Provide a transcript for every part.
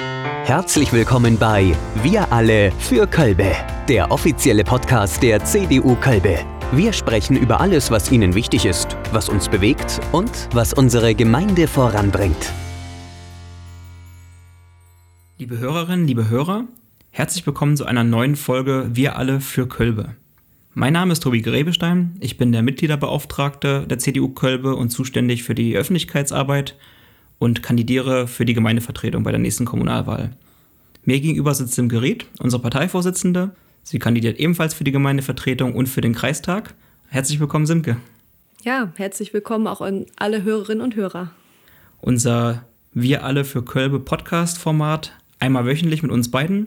Herzlich willkommen bei Wir alle für Kölbe, der offizielle Podcast der CDU Kölbe. Wir sprechen über alles, was Ihnen wichtig ist, was uns bewegt und was unsere Gemeinde voranbringt. Liebe Hörerinnen, liebe Hörer, herzlich willkommen zu einer neuen Folge Wir alle für Kölbe. Mein Name ist Tobi Grebestein, ich bin der Mitgliederbeauftragte der CDU Kölbe und zuständig für die Öffentlichkeitsarbeit und kandidiere für die Gemeindevertretung bei der nächsten Kommunalwahl. Mir gegenüber sitzt im Gerät unsere Parteivorsitzende. Sie kandidiert ebenfalls für die Gemeindevertretung und für den Kreistag. Herzlich willkommen, Simke. Ja, herzlich willkommen auch an alle Hörerinnen und Hörer. Unser Wir alle für Kölbe Podcast-Format, einmal wöchentlich mit uns beiden.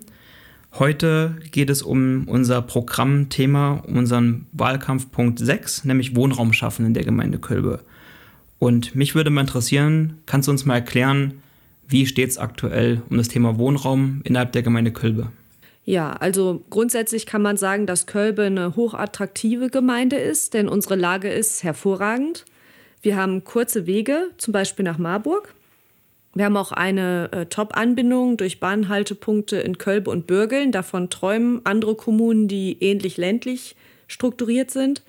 Heute geht es um unser Programmthema, unseren Wahlkampfpunkt 6, nämlich Wohnraum schaffen in der Gemeinde Kölbe. Und mich würde mal interessieren, kannst du uns mal erklären, wie steht es aktuell um das Thema Wohnraum innerhalb der Gemeinde Kölbe? Ja, also grundsätzlich kann man sagen, dass Kölbe eine hochattraktive Gemeinde ist, denn unsere Lage ist hervorragend. Wir haben kurze Wege, zum Beispiel nach Marburg. Wir haben auch eine äh, Top-Anbindung durch Bahnhaltepunkte in Kölbe und Bürgeln. Davon träumen andere Kommunen, die ähnlich ländlich strukturiert sind.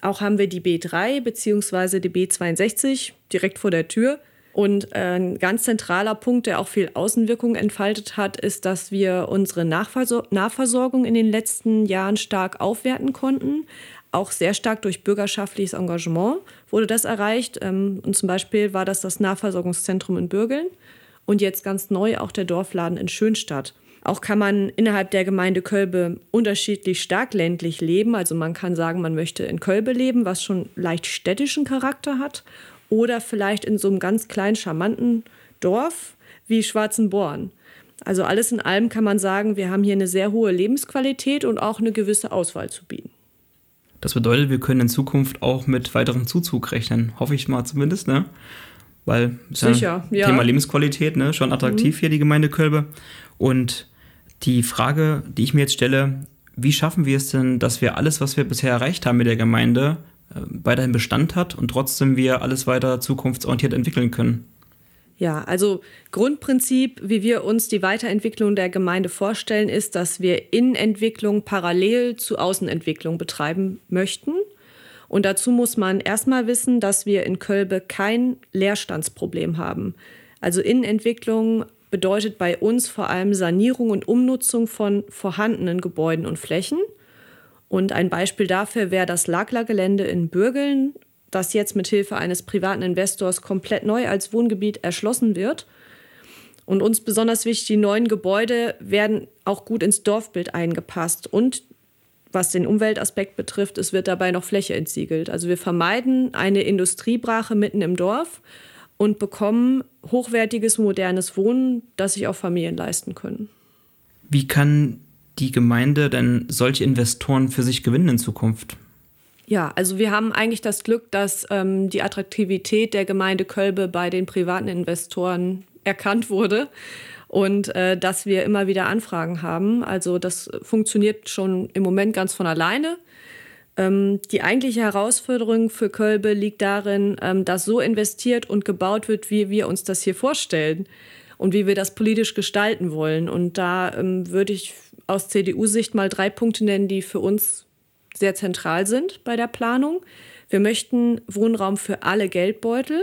Auch haben wir die B3 bzw. die B62 direkt vor der Tür. Und äh, ein ganz zentraler Punkt, der auch viel Außenwirkung entfaltet hat, ist, dass wir unsere Nachversor Nahversorgung in den letzten Jahren stark aufwerten konnten. Auch sehr stark durch bürgerschaftliches Engagement wurde das erreicht. Ähm, und zum Beispiel war das das Nahversorgungszentrum in Bürgeln und jetzt ganz neu auch der Dorfladen in Schönstadt. Auch kann man innerhalb der Gemeinde Kölbe unterschiedlich stark ländlich leben. Also man kann sagen, man möchte in Kölbe leben, was schon leicht städtischen Charakter hat. Oder vielleicht in so einem ganz kleinen, charmanten Dorf wie Schwarzenborn. Also alles in allem kann man sagen, wir haben hier eine sehr hohe Lebensqualität und auch eine gewisse Auswahl zu bieten. Das bedeutet, wir können in Zukunft auch mit weiterem Zuzug rechnen. Hoffe ich mal zumindest, ne? Weil Sicher, ja. Thema Lebensqualität, ne? Schon attraktiv mhm. hier die Gemeinde Kölbe. Und die Frage, die ich mir jetzt stelle, wie schaffen wir es denn, dass wir alles, was wir bisher erreicht haben mit der Gemeinde, äh, weiterhin Bestand hat und trotzdem wir alles weiter zukunftsorientiert entwickeln können? Ja, also Grundprinzip, wie wir uns die Weiterentwicklung der Gemeinde vorstellen, ist, dass wir Innenentwicklung parallel zu Außenentwicklung betreiben möchten. Und dazu muss man erstmal wissen, dass wir in Kölbe kein Leerstandsproblem haben. Also Innenentwicklung bedeutet bei uns vor allem Sanierung und Umnutzung von vorhandenen Gebäuden und Flächen. Und ein Beispiel dafür wäre das Lagler-Gelände in Bürgeln, das jetzt mit Hilfe eines privaten Investors komplett neu als Wohngebiet erschlossen wird. Und uns besonders wichtig, die neuen Gebäude werden auch gut ins Dorfbild eingepasst. Und was den Umweltaspekt betrifft, es wird dabei noch Fläche entsiegelt. Also wir vermeiden eine Industriebrache mitten im Dorf und bekommen hochwertiges, modernes Wohnen, das sich auch Familien leisten können. Wie kann die Gemeinde denn solche Investoren für sich gewinnen in Zukunft? Ja, also wir haben eigentlich das Glück, dass ähm, die Attraktivität der Gemeinde Kölbe bei den privaten Investoren erkannt wurde und äh, dass wir immer wieder Anfragen haben. Also das funktioniert schon im Moment ganz von alleine. Ähm, die eigentliche Herausforderung für Kölbe liegt darin, ähm, dass so investiert und gebaut wird, wie wir uns das hier vorstellen und wie wir das politisch gestalten wollen. Und da ähm, würde ich aus CDU-Sicht mal drei Punkte nennen, die für uns sehr zentral sind bei der Planung. Wir möchten Wohnraum für alle Geldbeutel,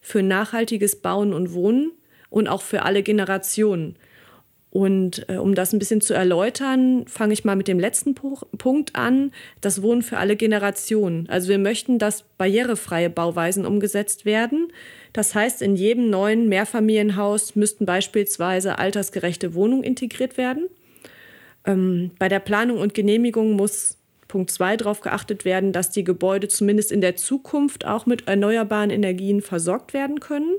für nachhaltiges Bauen und Wohnen und auch für alle Generationen. Und äh, um das ein bisschen zu erläutern, fange ich mal mit dem letzten P Punkt an, das Wohnen für alle Generationen. Also wir möchten, dass barrierefreie Bauweisen umgesetzt werden. Das heißt, in jedem neuen Mehrfamilienhaus müssten beispielsweise altersgerechte Wohnungen integriert werden. Ähm, bei der Planung und Genehmigung muss Punkt 2 darauf geachtet werden, dass die Gebäude zumindest in der Zukunft auch mit erneuerbaren Energien versorgt werden können.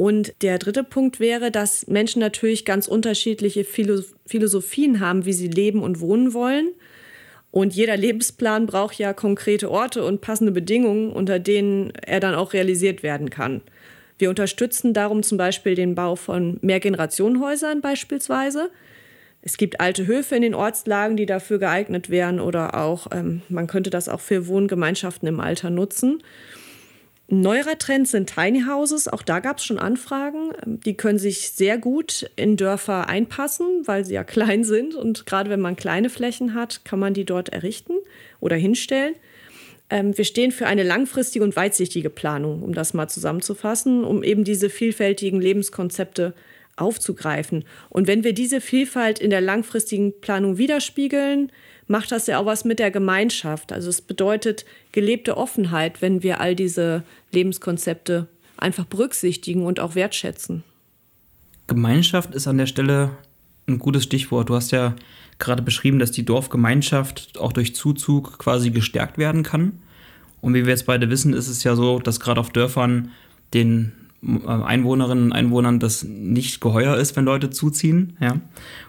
Und der dritte Punkt wäre, dass Menschen natürlich ganz unterschiedliche Philosophien haben, wie sie leben und wohnen wollen. Und jeder Lebensplan braucht ja konkrete Orte und passende Bedingungen, unter denen er dann auch realisiert werden kann. Wir unterstützen darum zum Beispiel den Bau von Mehrgenerationenhäusern beispielsweise. Es gibt alte Höfe in den Ortslagen, die dafür geeignet wären oder auch, ähm, man könnte das auch für Wohngemeinschaften im Alter nutzen. Neuerer Trend sind Tiny Houses. Auch da gab es schon Anfragen. Die können sich sehr gut in Dörfer einpassen, weil sie ja klein sind. Und gerade wenn man kleine Flächen hat, kann man die dort errichten oder hinstellen. Ähm, wir stehen für eine langfristige und weitsichtige Planung, um das mal zusammenzufassen, um eben diese vielfältigen Lebenskonzepte aufzugreifen. Und wenn wir diese Vielfalt in der langfristigen Planung widerspiegeln, macht das ja auch was mit der Gemeinschaft. Also es bedeutet gelebte Offenheit, wenn wir all diese Lebenskonzepte einfach berücksichtigen und auch wertschätzen. Gemeinschaft ist an der Stelle ein gutes Stichwort. Du hast ja gerade beschrieben, dass die Dorfgemeinschaft auch durch Zuzug quasi gestärkt werden kann. Und wie wir jetzt beide wissen, ist es ja so, dass gerade auf Dörfern den Einwohnerinnen und Einwohnern das nicht geheuer ist, wenn Leute zuziehen. Ja?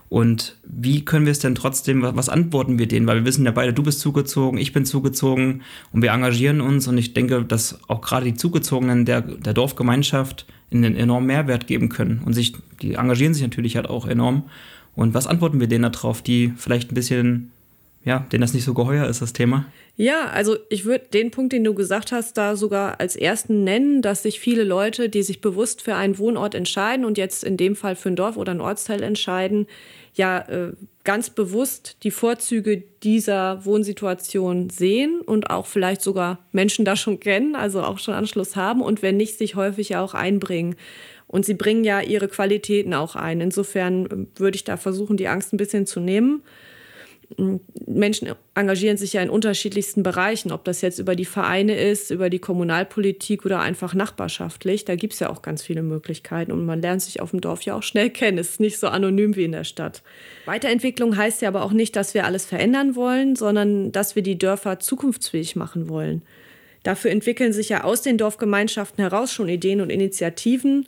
Und wie können wir es denn trotzdem, was antworten wir denen? Weil wir wissen ja beide, du bist zugezogen, ich bin zugezogen und wir engagieren uns. Und ich denke, dass auch gerade die Zugezogenen der, der Dorfgemeinschaft einen enormen Mehrwert geben können. Und sich, die engagieren sich natürlich halt auch enorm. Und was antworten wir denen darauf, die vielleicht ein bisschen ja, denen das nicht so geheuer ist, das Thema? Ja, also ich würde den Punkt, den du gesagt hast, da sogar als ersten nennen, dass sich viele Leute, die sich bewusst für einen Wohnort entscheiden und jetzt in dem Fall für ein Dorf oder ein Ortsteil entscheiden, ja äh, ganz bewusst die Vorzüge dieser Wohnsituation sehen und auch vielleicht sogar Menschen da schon kennen, also auch schon Anschluss haben und wenn nicht, sich häufig ja auch einbringen. Und sie bringen ja ihre Qualitäten auch ein. Insofern äh, würde ich da versuchen, die Angst ein bisschen zu nehmen Menschen engagieren sich ja in unterschiedlichsten Bereichen, ob das jetzt über die Vereine ist, über die Kommunalpolitik oder einfach nachbarschaftlich. Da gibt es ja auch ganz viele Möglichkeiten und man lernt sich auf dem Dorf ja auch schnell kennen. Es ist nicht so anonym wie in der Stadt. Weiterentwicklung heißt ja aber auch nicht, dass wir alles verändern wollen, sondern dass wir die Dörfer zukunftsfähig machen wollen. Dafür entwickeln sich ja aus den Dorfgemeinschaften heraus schon Ideen und Initiativen.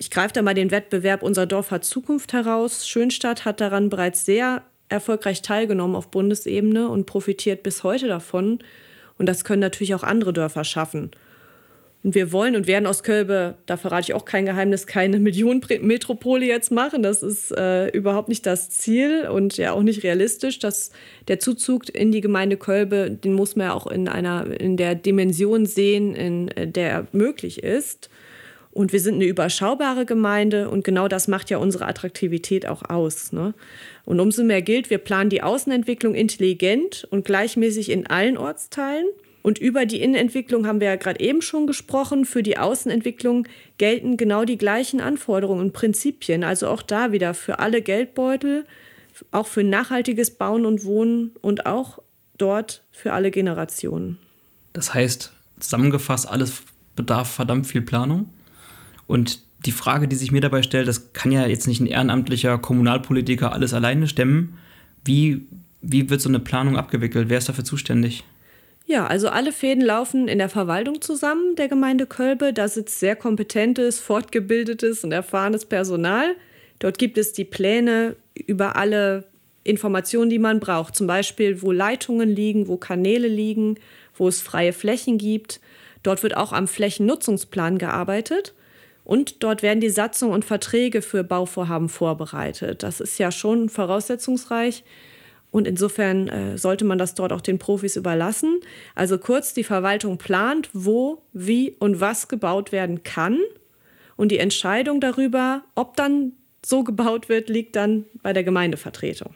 Ich greife da mal den Wettbewerb Unser Dorf hat Zukunft heraus. Schönstadt hat daran bereits sehr erfolgreich teilgenommen auf Bundesebene und profitiert bis heute davon. Und das können natürlich auch andere Dörfer schaffen. Und wir wollen und werden aus Kölbe, da verrate ich auch kein Geheimnis, keine Millionenmetropole jetzt machen. Das ist äh, überhaupt nicht das Ziel und ja auch nicht realistisch. Dass der Zuzug in die Gemeinde Kölbe, den muss man ja auch in einer, in der Dimension sehen, in äh, der er möglich ist. Und wir sind eine überschaubare Gemeinde und genau das macht ja unsere Attraktivität auch aus. Ne? Und umso mehr gilt, wir planen die Außenentwicklung intelligent und gleichmäßig in allen Ortsteilen. Und über die Innenentwicklung haben wir ja gerade eben schon gesprochen. Für die Außenentwicklung gelten genau die gleichen Anforderungen und Prinzipien. Also auch da wieder für alle Geldbeutel, auch für nachhaltiges Bauen und Wohnen und auch dort für alle Generationen. Das heißt, zusammengefasst, alles bedarf verdammt viel Planung. Und die Frage, die sich mir dabei stellt, das kann ja jetzt nicht ein ehrenamtlicher Kommunalpolitiker alles alleine stemmen. Wie, wie wird so eine Planung abgewickelt? Wer ist dafür zuständig? Ja, also alle Fäden laufen in der Verwaltung zusammen der Gemeinde Kölbe. Da sitzt sehr kompetentes, fortgebildetes und erfahrenes Personal. Dort gibt es die Pläne über alle Informationen, die man braucht. Zum Beispiel, wo Leitungen liegen, wo Kanäle liegen, wo es freie Flächen gibt. Dort wird auch am Flächennutzungsplan gearbeitet. Und dort werden die Satzungen und Verträge für Bauvorhaben vorbereitet. Das ist ja schon voraussetzungsreich. Und insofern äh, sollte man das dort auch den Profis überlassen. Also kurz, die Verwaltung plant, wo, wie und was gebaut werden kann. Und die Entscheidung darüber, ob dann so gebaut wird, liegt dann bei der Gemeindevertretung.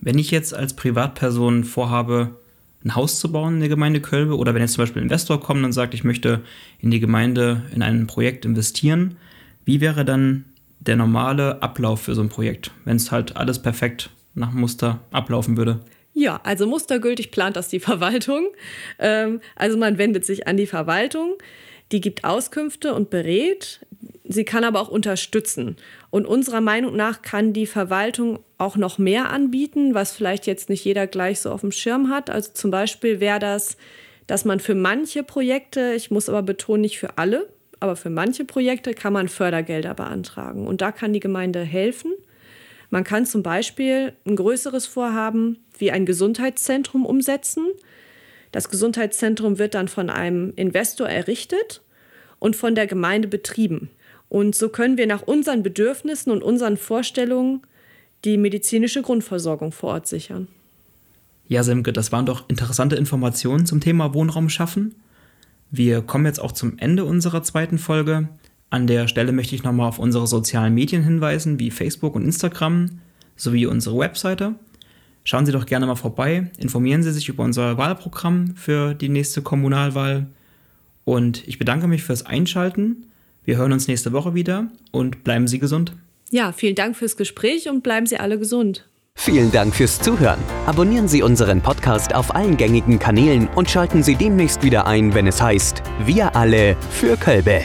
Wenn ich jetzt als Privatperson vorhabe, ein Haus zu bauen in der Gemeinde Kölbe oder wenn jetzt zum Beispiel ein Investor kommt und sagt, ich möchte in die Gemeinde in ein Projekt investieren, wie wäre dann der normale Ablauf für so ein Projekt, wenn es halt alles perfekt nach Muster ablaufen würde? Ja, also mustergültig plant das die Verwaltung. Ähm, also man wendet sich an die Verwaltung, die gibt Auskünfte und berät. Sie kann aber auch unterstützen. Und unserer Meinung nach kann die Verwaltung auch noch mehr anbieten, was vielleicht jetzt nicht jeder gleich so auf dem Schirm hat. Also zum Beispiel wäre das, dass man für manche Projekte, ich muss aber betonen, nicht für alle, aber für manche Projekte kann man Fördergelder beantragen. Und da kann die Gemeinde helfen. Man kann zum Beispiel ein größeres Vorhaben wie ein Gesundheitszentrum umsetzen. Das Gesundheitszentrum wird dann von einem Investor errichtet und von der Gemeinde betrieben. Und so können wir nach unseren Bedürfnissen und unseren Vorstellungen die medizinische Grundversorgung vor Ort sichern. Ja, Semke, das waren doch interessante Informationen zum Thema Wohnraum schaffen. Wir kommen jetzt auch zum Ende unserer zweiten Folge. An der Stelle möchte ich nochmal auf unsere sozialen Medien hinweisen, wie Facebook und Instagram, sowie unsere Webseite. Schauen Sie doch gerne mal vorbei, informieren Sie sich über unser Wahlprogramm für die nächste Kommunalwahl. Und ich bedanke mich fürs Einschalten. Wir hören uns nächste Woche wieder und bleiben Sie gesund. Ja, vielen Dank fürs Gespräch und bleiben Sie alle gesund. Vielen Dank fürs Zuhören. Abonnieren Sie unseren Podcast auf allen gängigen Kanälen und schalten Sie demnächst wieder ein, wenn es heißt Wir alle für Kölbe.